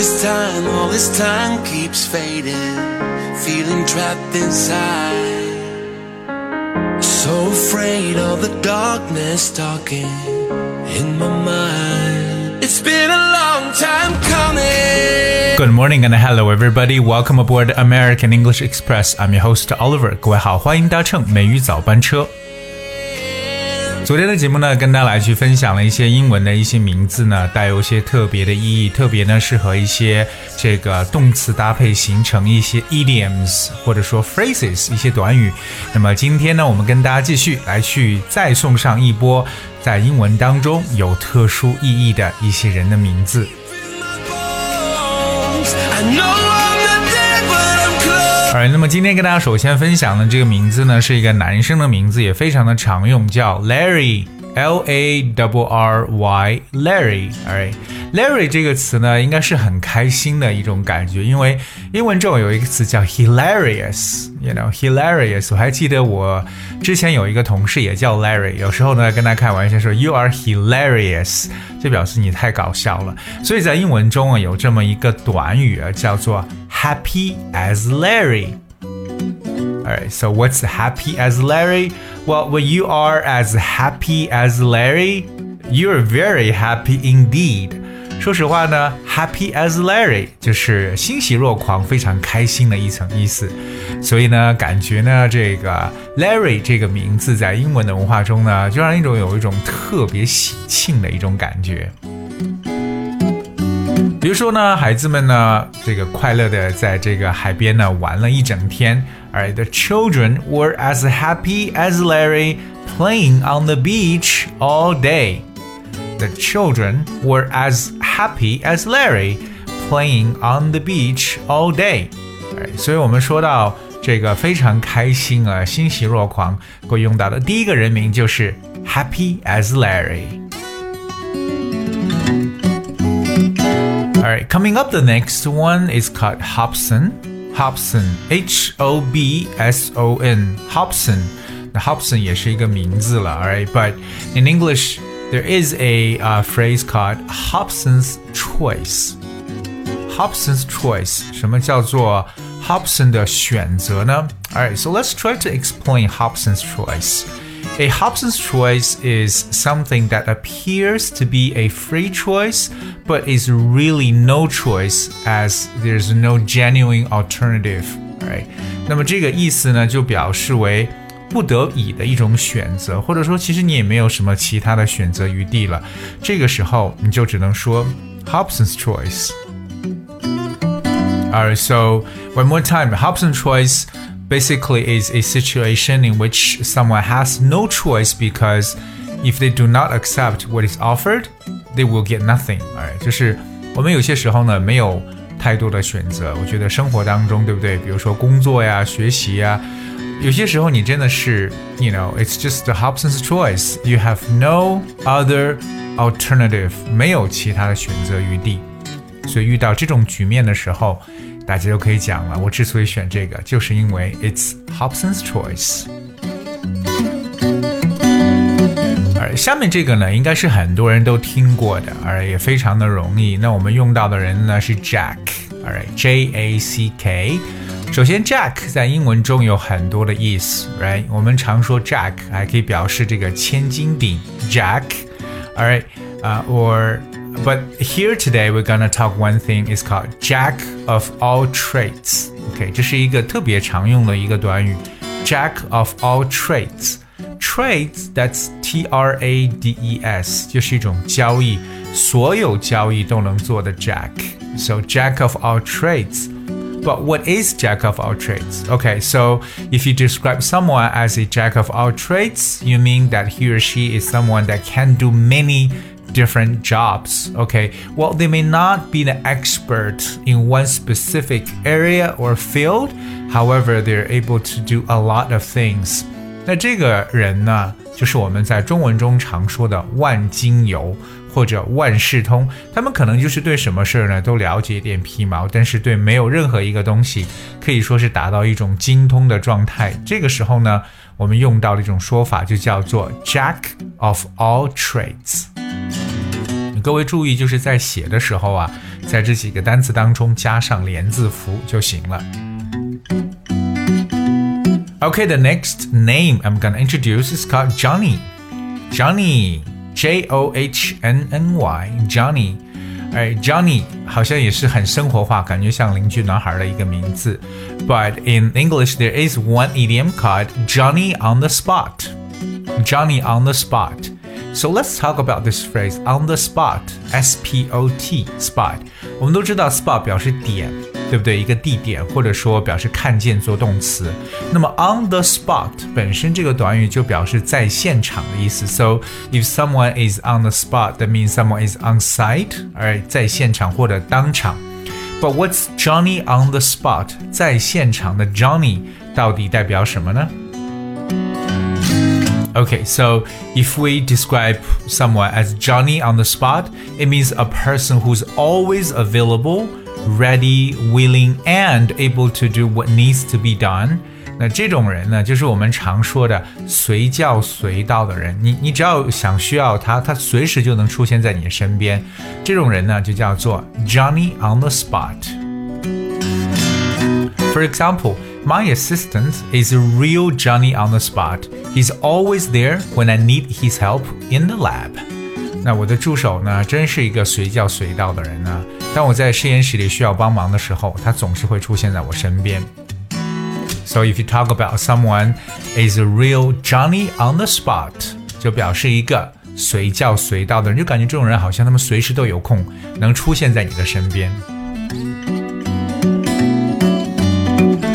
this time, all this time keeps fading, feeling trapped inside. So afraid of the darkness talking in my mind. It's been a long time coming. Good morning and hello everybody. Welcome aboard American English Express. I'm your host Oliver. 各位好，欢迎搭乘美语早班车。 昨天的节目呢，跟大家来去分享了一些英文的一些名字呢，带有一些特别的意义，特别呢适合一些这个动词搭配形成一些 idioms 或者说 phrases 一些短语。那么今天呢，我们跟大家继续来去再送上一波在英文当中有特殊意义的一些人的名字。OK，那么今天跟大家首先分享的这个名字呢，是一个男生的名字，也非常的常用，叫 Larry。L A W R Y Larry，哎，Larry 这个词呢，应该是很开心的一种感觉，因为英文中有一个词叫 hilarious，you know，hilarious。我还记得我之前有一个同事也叫 Larry，有时候呢跟他开玩笑说 You are hilarious，就表示你太搞笑了。所以在英文中啊，有这么一个短语啊，叫做 happy as Larry。Alright, so what's happy as Larry? Well, when you are as happy as Larry, you're very happy indeed. 说实话呢，happy as Larry 就是欣喜若狂、非常开心的一层意思。所以呢，感觉呢，这个 Larry 这个名字在英文的文化中呢，就让人一种有一种特别喜庆的一种感觉。 比如说呢，孩子们呢，这个快乐的在这个海边呢玩了一整天。Alright, the children were as happy as Larry playing on the beach all day. The children were as happy as Larry playing on the beach all day. Alright, 所以我们说到这个非常开心啊，欣喜若狂，会用到的第一个人名就是 happy as Larry。 Alright, coming up, the next one is called Hobson. Hobson, H O B S O N, Hobson. 那 Hobson 也是一个名字了，alright. But in English, there is a uh, phrase called Hobson's choice. Hobson's choice，什么叫做 Hobson 的选择呢？Alright, so let's try to explain Hobson's choice. A Hobson's choice is something that appears to be a free choice, but is really no choice as there's no genuine alternative. Right? 那么这个意思呢，就表示为不得已的一种选择，或者说其实你也没有什么其他的选择余地了。这个时候你就只能说 Hobson's choice. Alright, so one more time, Hobson's choice basically is a situation in which someone has no choice because if they do not accept what is offered, they will get nothing. Alright，就是我们有些时候呢没有太多的选择。我觉得生活当中，对不对？比如说工作呀、学习呀，有些时候你真的是，you know，it's just the Hobson's choice. You have no other alternative，没有其他的选择余地。所以遇到这种局面的时候， 大家就可以讲了。我之所以选这个，就是因为 it's Hobson's choice。而下面这个呢，应该是很多人都听过的，而也非常的容易。那我们用到的人呢是 Jack，Alright，J A C K。首先，Jack 在英文中有很多的意思，Right？我们常说 Jack 还可以表示这个千斤顶，Jack，Alright，啊，or but here today we're gonna talk one thing is called jack of all trades. OK，这是一个特别常用的一个短语，jack of all trades. Trades that's T R A D E S，就是一种交易，所有交易都能做的 jack. So jack of all trades. But what is jack of all trades? Okay, so if you describe someone as a jack of all trades, you mean that he or she is someone that can do many different jobs. Okay, well, they may not be the expert in one specific area or field, however, they're able to do a lot of things. 那这个人呢，就是我们在中文中常说的万金油或者万事通。他们可能就是对什么事儿呢都了解一点皮毛，但是对没有任何一个东西可以说是达到一种精通的状态。这个时候呢，我们用到的一种说法就叫做 Jack of all trades。 各位注意，就是在写的时候啊，在这几个单词当中加上连字符就行了。Okay, the next name I'm gonna introduce is called Johnny. Johnny, J O H N N Y, Johnny. 哎，Johnny 好像也是很生活化，感觉像邻居男孩的一个名字。But in English, there is one idiom called Johnny on the spot. Johnny on the spot. So let's talk about this phrase on the spot. S P O T spot. 我们都知道 spot 表示点，对不对？一个地点，或者说表示看见做动词。那么 on the spot 本身这个短语就表示在现场的意思。So if someone is on the spot, that means someone is on site，而在现场或者当场。But what's Johnny on the spot？在现场的 Johnny 到底代表什么呢 ？Okay, so if we describe someone as Johnny on the spot, it means a person who's always available, ready, willing, and able to do what needs to be done. 那这种人呢，就是我们常说的随叫随到的人。你你只要想需要他，他随时就能出现在你身边。这种人呢，就叫做 Johnny on the spot. For example. My assistant is a real Johnny on the spot. He's always there when I need his help in the lab. 那我的助手呢，真是一个随叫随到的人呢。当我在实验室里需要帮忙的时候，他总是会出现在我身边。So if you talk about someone is a real Johnny on the spot，就表示一个随叫随到的人，就感觉这种人好像他们随时都有空，能出现在你的身边。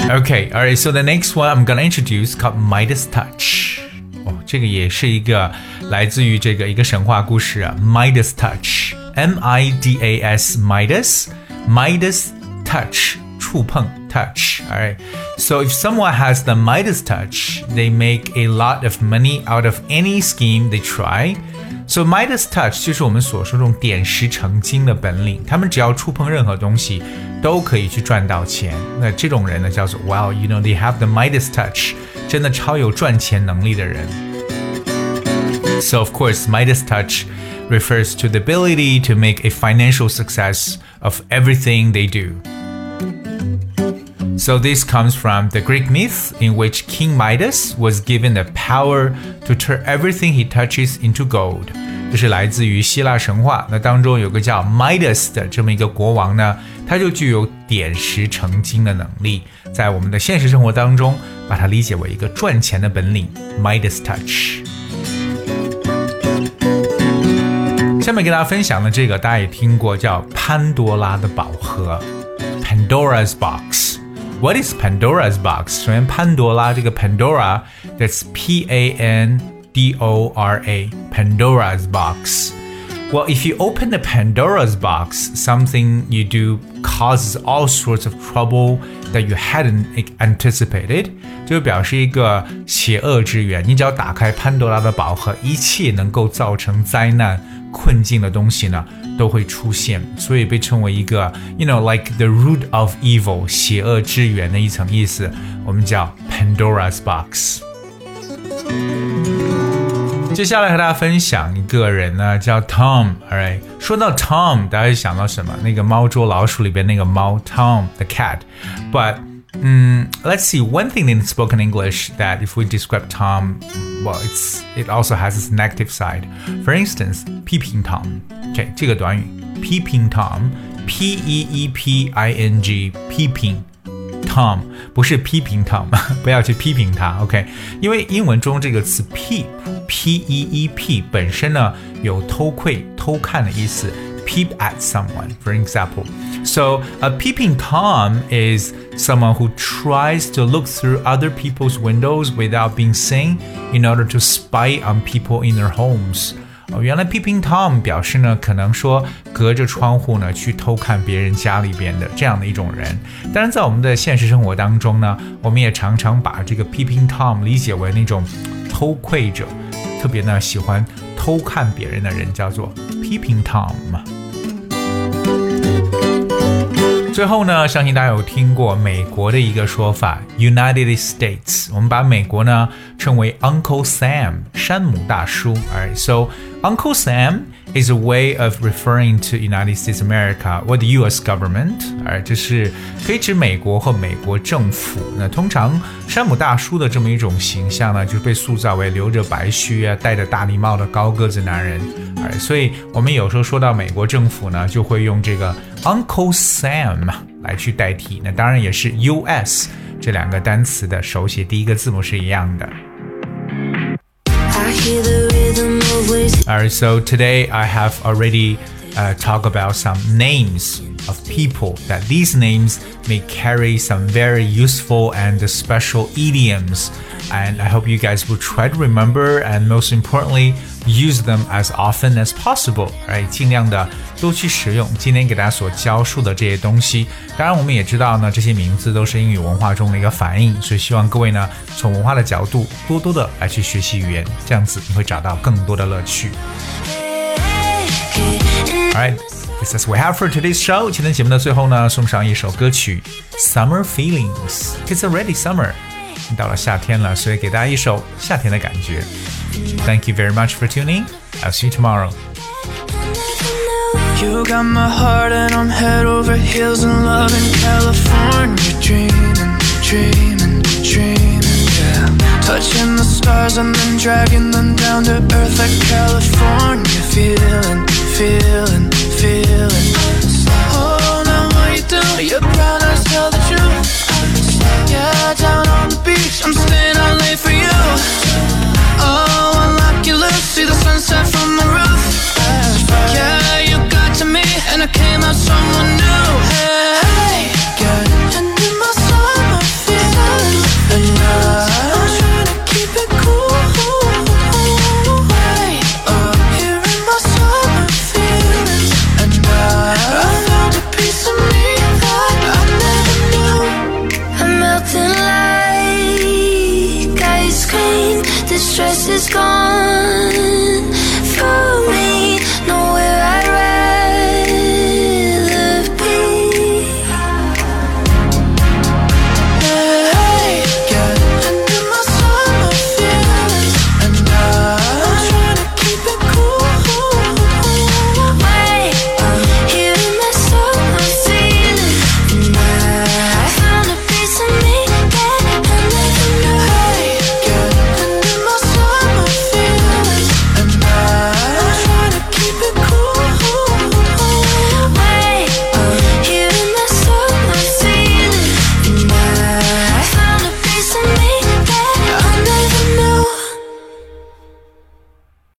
Okay, alright. So the next one I'm gonna introduce called Midas Touch. 哦，这个也是一个来自于这个一个神话故事啊，Midas Touch, M-I-D-A-S, Midas, Midas Touch, 触碰 touch. Alright. So if someone has the Midas touch, they make a lot of money out of any scheme they try. So Midas touch 就是我们所说这种点石成金的本领，他们只要触碰任何东西，都可以去赚到钱。那这种人呢，叫做 Well，you know they have the Midas touch，真的超有赚钱能力的人。So of course Midas touch refers to the ability to make a financial success of everything they do. So this comes from the Greek myth in which King Midas was given the power to turn everything he touches into gold. 这是来自于希腊神话，那当中有个叫 Midas 的这么一个国王呢，他就具有点石成金的能力。在我们的现实生活当中，把它理解为一个赚钱的本领 Midas touch。下面跟大家分享的这个，大家也听过，叫潘多拉的宝盒 （Pandora's Box）。 What is Pandora's box? 首先，潘多拉这个 Pandora，that's P A N D O R A, Pandora's box. Well, if you open the Pandora's box, something you do causes all sorts of trouble that you hadn't anticipated，就表示一个邪恶之源。你只要打开潘多拉的宝盒，一切能够造成灾难、 困境的东西呢，都会出现，所以被称为一个，you know like the root of evil，邪恶之源的一层意思，我们叫 Pandora's box。接下来和大家分享一个人呢，叫 Tom。Alright，说到 Tom，大家想到什么？那个猫捉老鼠里边那个猫 Tom the cat。Mm, let's see. One thing in spoken English that if we describe Tom, well, it's it also has its negative side. For instance, 批评 Tom，这、okay, 这个短语，peeping Tom，P E E P I N G，批评 Tom 不是批评 Tom，不要去批评他，OK？因为英文中这个词 peep，P E E P 本身呢有偷窥、偷看的意思。peep at someone, for example. So, a peeping Tom is someone who tries to look through other people's windows without being seen in order to spy on people in their homes. 哦，原来 peeping tom 表示呢，可能说隔着窗户呢去偷看别人家里边的这样的一种人。当然，在我们的现实生活当中呢，我们也常常把这个 peeping tom 理解为那种偷窥者，特别呢喜欢偷看别人的人，叫做 peeping tom。 最后呢，相信大家有听过美国的一个说法，United States。我们把美国呢称为 Uncle Sam，山姆大叔。All right, so Uncle Sam is a way of referring to United States America or the U.S. government，而这是可以指美国和美国政府。那通常山姆大叔的这么一种形象呢，就被塑造为留着白须啊、戴着大礼帽的高个子男人。而所以我们有时候说到美国政府呢，就会用这个 Uncle Sam 来去代替。那当然也是 U.S. 这两个单词的手写第一个字母是一样的。Alright, so today I have already uh, talked about some names of people that these names may carry some very useful and special idioms. And I hope you guys will try to remember and most importantly use them as often as possible，哎，尽量的多去使用今天给大家所教述的这些东西。当然，我们也知道呢，这些名字都是英语文化中的一个反应，所以希望各位呢，从文化的角度多多的来去学习语言，这样子你会找到更多的乐趣。Alright, this is we have for today's show。今天节目的最后呢，送上一首歌曲《Summer Feelings》，It's already summer，到了夏天了，所以给大家一首夏天的感觉。Thank you very much for tuning. I'll see you tomorrow. You got my heart and I'm head over heels in love in California Dreaming, dreaming, dreaming, yeah Touching the stars and then dragging them down to earth like California Feeling, feeling, feeling The stress is gone.